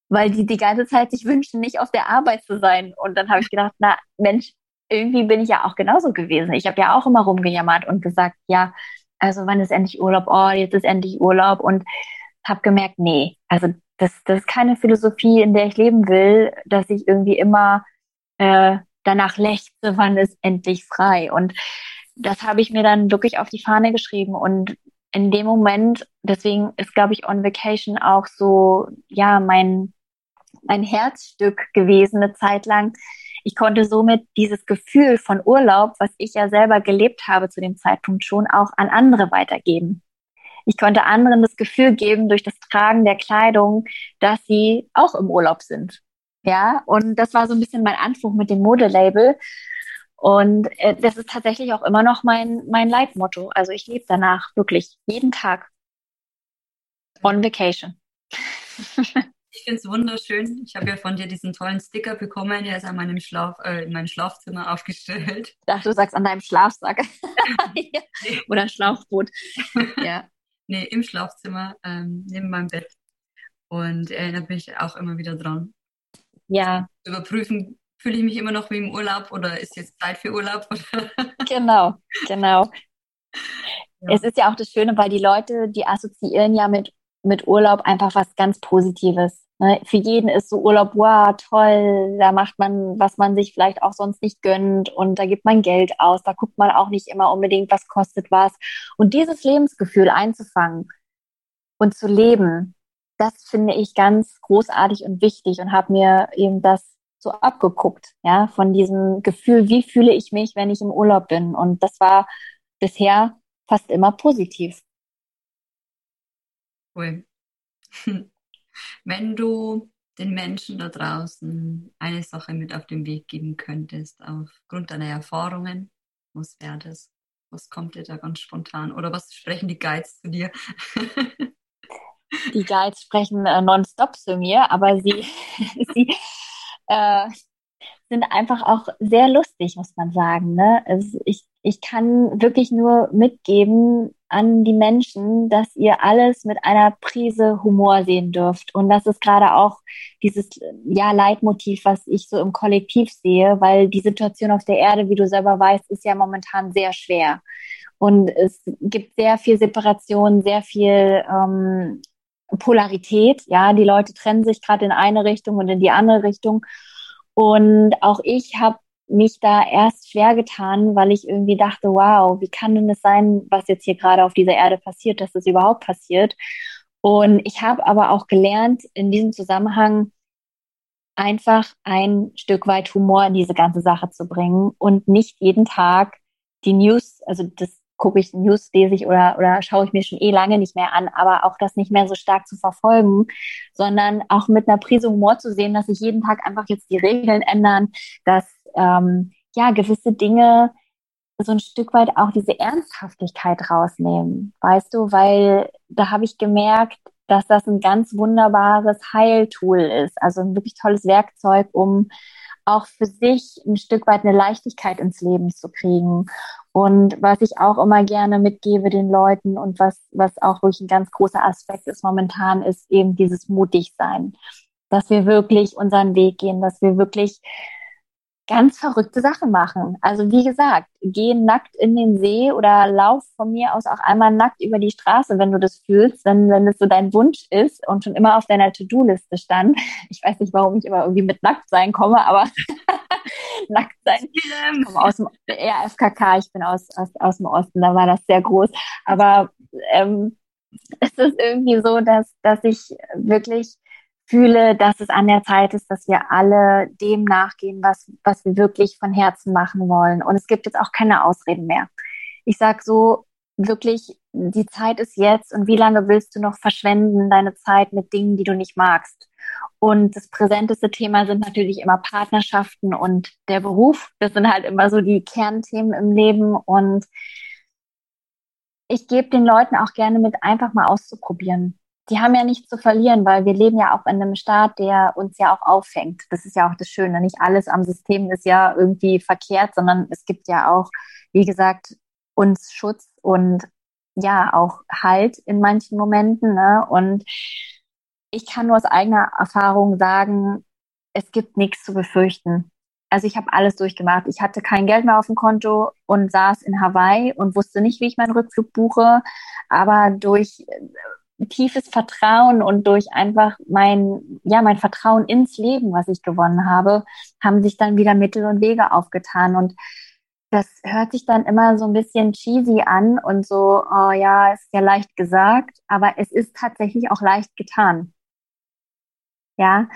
Weil die die ganze Zeit sich wünschen, nicht auf der Arbeit zu sein. Und dann habe ich gedacht, na Mensch, irgendwie bin ich ja auch genauso gewesen. Ich habe ja auch immer rumgejammert und gesagt, ja, also wann ist endlich Urlaub? Oh, jetzt ist endlich Urlaub und habe gemerkt, nee, also das, das ist keine Philosophie, in der ich leben will, dass ich irgendwie immer äh, danach lechze, wann ist endlich frei. Und das habe ich mir dann wirklich auf die Fahne geschrieben und in dem Moment, deswegen ist, glaube ich, On Vacation auch so, ja, mein, mein Herzstück gewesen, eine Zeit lang, ich konnte somit dieses Gefühl von Urlaub, was ich ja selber gelebt habe zu dem Zeitpunkt schon, auch an andere weitergeben. Ich konnte anderen das Gefühl geben durch das Tragen der Kleidung, dass sie auch im Urlaub sind. Ja, und das war so ein bisschen mein Anspruch mit dem Modelabel. Und äh, das ist tatsächlich auch immer noch mein, mein Leitmotto. Also ich lebe danach wirklich jeden Tag. On vacation. Ich finde es wunderschön. Ich habe ja von dir diesen tollen Sticker bekommen. Der ist an meinem Schlaf, äh, in meinem Schlafzimmer aufgestellt. Ich dachte, du sagst an deinem Schlafsack. Oder Schlauchboot. ja. Nee, im Schlafzimmer, ähm, neben meinem Bett. Und erinnert mich auch immer wieder dran. Ja. Überprüfen, fühle ich mich immer noch wie im Urlaub oder ist jetzt Zeit für Urlaub? genau, genau. Ja. Es ist ja auch das Schöne, weil die Leute, die assoziieren ja mit, mit Urlaub einfach was ganz Positives. Ne? Für jeden ist so Urlaub, wow, toll, da macht man, was man sich vielleicht auch sonst nicht gönnt und da gibt man Geld aus, da guckt man auch nicht immer unbedingt, was kostet was. Und dieses Lebensgefühl einzufangen und zu leben, das finde ich ganz großartig und wichtig und habe mir eben das so abgeguckt, ja, von diesem Gefühl, wie fühle ich mich, wenn ich im Urlaub bin. Und das war bisher fast immer positiv. Cool. Wenn du den Menschen da draußen eine Sache mit auf den Weg geben könntest, aufgrund deiner Erfahrungen, was wäre das? Was kommt dir da ganz spontan? Oder was sprechen die Guides zu dir? die Guides sprechen äh, nonstop zu mir, aber sie, sie äh, sind einfach auch sehr lustig, muss man sagen. Ne? Also ich, ich kann wirklich nur mitgeben an die Menschen, dass ihr alles mit einer Prise Humor sehen dürft. Und das ist gerade auch dieses ja, Leitmotiv, was ich so im Kollektiv sehe, weil die Situation auf der Erde, wie du selber weißt, ist ja momentan sehr schwer. Und es gibt sehr viel Separation, sehr viel ähm, Polarität. Ja, die Leute trennen sich gerade in eine Richtung und in die andere Richtung. Und auch ich habe mich da erst schwer getan, weil ich irgendwie dachte, wow, wie kann denn es sein, was jetzt hier gerade auf dieser Erde passiert, dass das überhaupt passiert? Und ich habe aber auch gelernt, in diesem Zusammenhang einfach ein Stück weit Humor in diese ganze Sache zu bringen und nicht jeden Tag die News, also das gucke ich News, lese ich oder, oder schaue ich mir schon eh lange nicht mehr an, aber auch das nicht mehr so stark zu verfolgen, sondern auch mit einer Prise Humor zu sehen, dass sich jeden Tag einfach jetzt die Regeln ändern, dass ähm, ja gewisse Dinge so ein Stück weit auch diese Ernsthaftigkeit rausnehmen, weißt du, weil da habe ich gemerkt, dass das ein ganz wunderbares Heiltool ist, also ein wirklich tolles Werkzeug, um auch für sich ein Stück weit eine Leichtigkeit ins Leben zu kriegen. Und was ich auch immer gerne mitgebe den Leuten und was, was auch wirklich ein ganz großer Aspekt ist momentan, ist eben dieses Mutigsein. Dass wir wirklich unseren Weg gehen, dass wir wirklich ganz verrückte Sachen machen. Also wie gesagt, geh nackt in den See oder lauf von mir aus auch einmal nackt über die Straße, wenn du das fühlst, wenn, wenn es so dein Wunsch ist und schon immer auf deiner To-Do-Liste stand. Ich weiß nicht, warum ich immer irgendwie mit nackt sein komme, aber nackt sein. Ich komme aus dem RFKK, ich bin aus, aus, aus dem Osten, da war das sehr groß. Aber ähm, es ist irgendwie so, dass, dass ich wirklich fühle, dass es an der Zeit ist, dass wir alle dem nachgehen, was, was wir wirklich von Herzen machen wollen. Und es gibt jetzt auch keine Ausreden mehr. Ich sag so wirklich, die Zeit ist jetzt und wie lange willst du noch verschwenden deine Zeit mit Dingen, die du nicht magst? Und das präsenteste Thema sind natürlich immer Partnerschaften und der Beruf. Das sind halt immer so die Kernthemen im Leben und ich gebe den Leuten auch gerne mit, einfach mal auszuprobieren die haben ja nichts zu verlieren, weil wir leben ja auch in einem Staat, der uns ja auch auffängt. Das ist ja auch das Schöne. Nicht alles am System ist ja irgendwie verkehrt, sondern es gibt ja auch, wie gesagt, uns Schutz und ja auch Halt in manchen Momenten. Ne? Und ich kann nur aus eigener Erfahrung sagen, es gibt nichts zu befürchten. Also ich habe alles durchgemacht. Ich hatte kein Geld mehr auf dem Konto und saß in Hawaii und wusste nicht, wie ich meinen Rückflug buche. Aber durch tiefes Vertrauen und durch einfach mein, ja, mein Vertrauen ins Leben, was ich gewonnen habe, haben sich dann wieder Mittel und Wege aufgetan. Und das hört sich dann immer so ein bisschen cheesy an und so, oh ja, ist ja leicht gesagt, aber es ist tatsächlich auch leicht getan. Ja,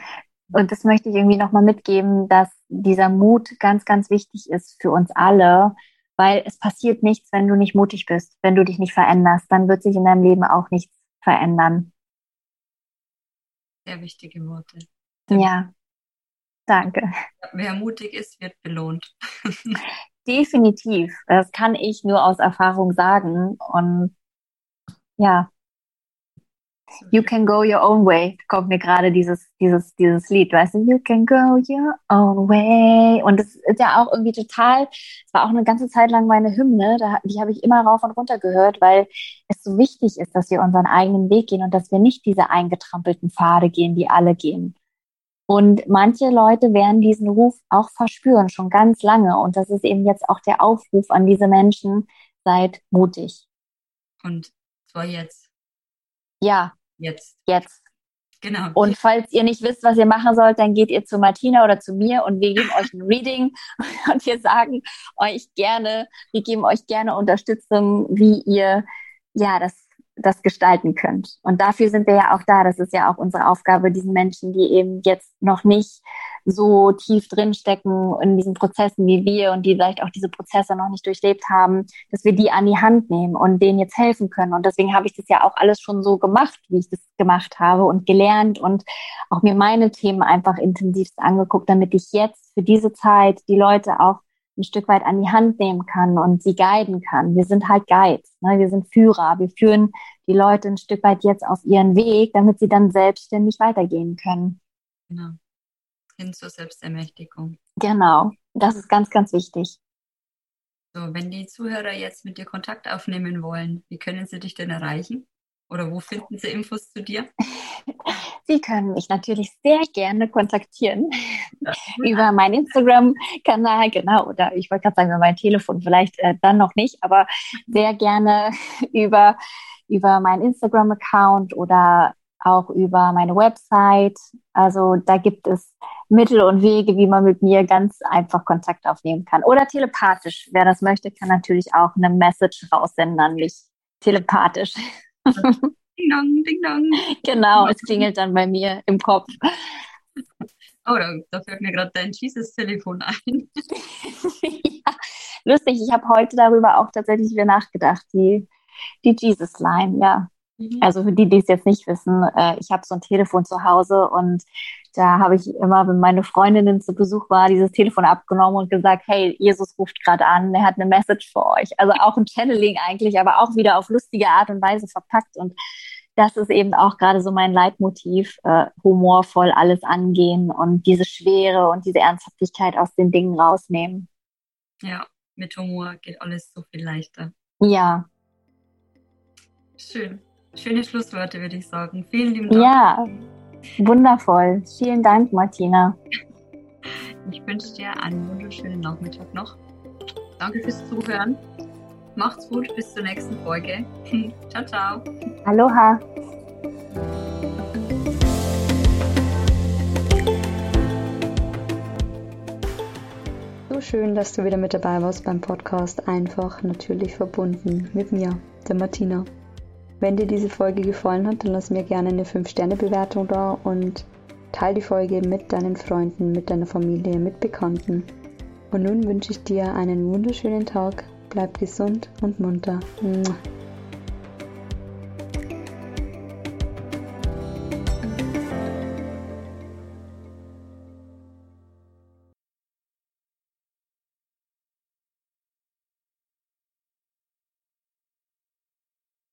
und das möchte ich irgendwie nochmal mitgeben, dass dieser Mut ganz, ganz wichtig ist für uns alle, weil es passiert nichts, wenn du nicht mutig bist, wenn du dich nicht veränderst, dann wird sich in deinem Leben auch nichts verändern. Sehr wichtige Worte. Ja, danke. Wer mutig ist, wird belohnt. Definitiv. Das kann ich nur aus Erfahrung sagen. Und ja, You can go your own way. Kommt mir gerade dieses, dieses, dieses Lied, weißt du? You can go your own way. Und das ist ja auch irgendwie total, es war auch eine ganze Zeit lang meine Hymne, da, die habe ich immer rauf und runter gehört, weil es so wichtig ist, dass wir unseren eigenen Weg gehen und dass wir nicht diese eingetrampelten Pfade gehen, die alle gehen. Und manche Leute werden diesen Ruf auch verspüren, schon ganz lange. Und das ist eben jetzt auch der Aufruf an diese Menschen, seid mutig. Und zwar jetzt. Ja, Jetzt. Jetzt. Genau. Und falls ihr nicht wisst, was ihr machen sollt, dann geht ihr zu Martina oder zu mir und wir geben euch ein Reading und wir sagen euch gerne, wir geben euch gerne Unterstützung, wie ihr ja das das gestalten könnt. Und dafür sind wir ja auch da. Das ist ja auch unsere Aufgabe, diesen Menschen, die eben jetzt noch nicht so tief drinstecken in diesen Prozessen wie wir und die vielleicht auch diese Prozesse noch nicht durchlebt haben, dass wir die an die Hand nehmen und denen jetzt helfen können. Und deswegen habe ich das ja auch alles schon so gemacht, wie ich das gemacht habe und gelernt und auch mir meine Themen einfach intensivst angeguckt, damit ich jetzt für diese Zeit die Leute auch ein Stück weit an die Hand nehmen kann und sie guiden kann. Wir sind halt Guides, ne? wir sind Führer. Wir führen die Leute ein Stück weit jetzt auf ihren Weg, damit sie dann selbstständig weitergehen können. Genau. Hin zur Selbstermächtigung. Genau. Das ist ganz, ganz wichtig. So, wenn die Zuhörer jetzt mit dir Kontakt aufnehmen wollen, wie können sie dich denn erreichen? Oder wo finden Sie Infos zu dir? Sie können mich natürlich sehr gerne kontaktieren über meinen Instagram-Kanal, genau, oder ich wollte gerade sagen, über mein Telefon, vielleicht äh, dann noch nicht, aber sehr gerne über, über meinen Instagram-Account oder auch über meine Website. Also da gibt es Mittel und Wege, wie man mit mir ganz einfach Kontakt aufnehmen kann. Oder telepathisch. Wer das möchte, kann natürlich auch eine Message raussenden an mich. Telepathisch. Ding dong, ding dong. Genau, es klingelt dann bei mir im Kopf. Oh, da, da fällt mir gerade dein Jesus-Telefon ein. ja, lustig, ich habe heute darüber auch tatsächlich wieder nachgedacht, die, die Jesus-Line, ja. Mhm. Also für die, die es jetzt nicht wissen, äh, ich habe so ein Telefon zu Hause und da habe ich immer, wenn meine Freundinnen zu Besuch war, dieses Telefon abgenommen und gesagt, hey, Jesus ruft gerade an, er hat eine Message für euch. Also auch ein Channeling eigentlich, aber auch wieder auf lustige Art und Weise verpackt. Und das ist eben auch gerade so mein Leitmotiv, äh, humorvoll alles angehen und diese Schwere und diese Ernsthaftigkeit aus den Dingen rausnehmen. Ja, mit Humor geht alles so viel leichter. Ja. Schön. Schöne Schlussworte, würde ich sagen. Vielen lieben Dank. Ja, wundervoll. Vielen Dank, Martina. Ich wünsche dir einen wunderschönen Nachmittag noch. Danke fürs Zuhören. Macht's gut, bis zur nächsten Folge. ciao, ciao. Aloha. So schön, dass du wieder mit dabei warst beim Podcast Einfach natürlich verbunden mit mir, der Martina. Wenn dir diese Folge gefallen hat, dann lass mir gerne eine 5-Sterne-Bewertung da und teile die Folge mit deinen Freunden, mit deiner Familie, mit Bekannten. Und nun wünsche ich dir einen wunderschönen Tag. Bleib gesund und munter.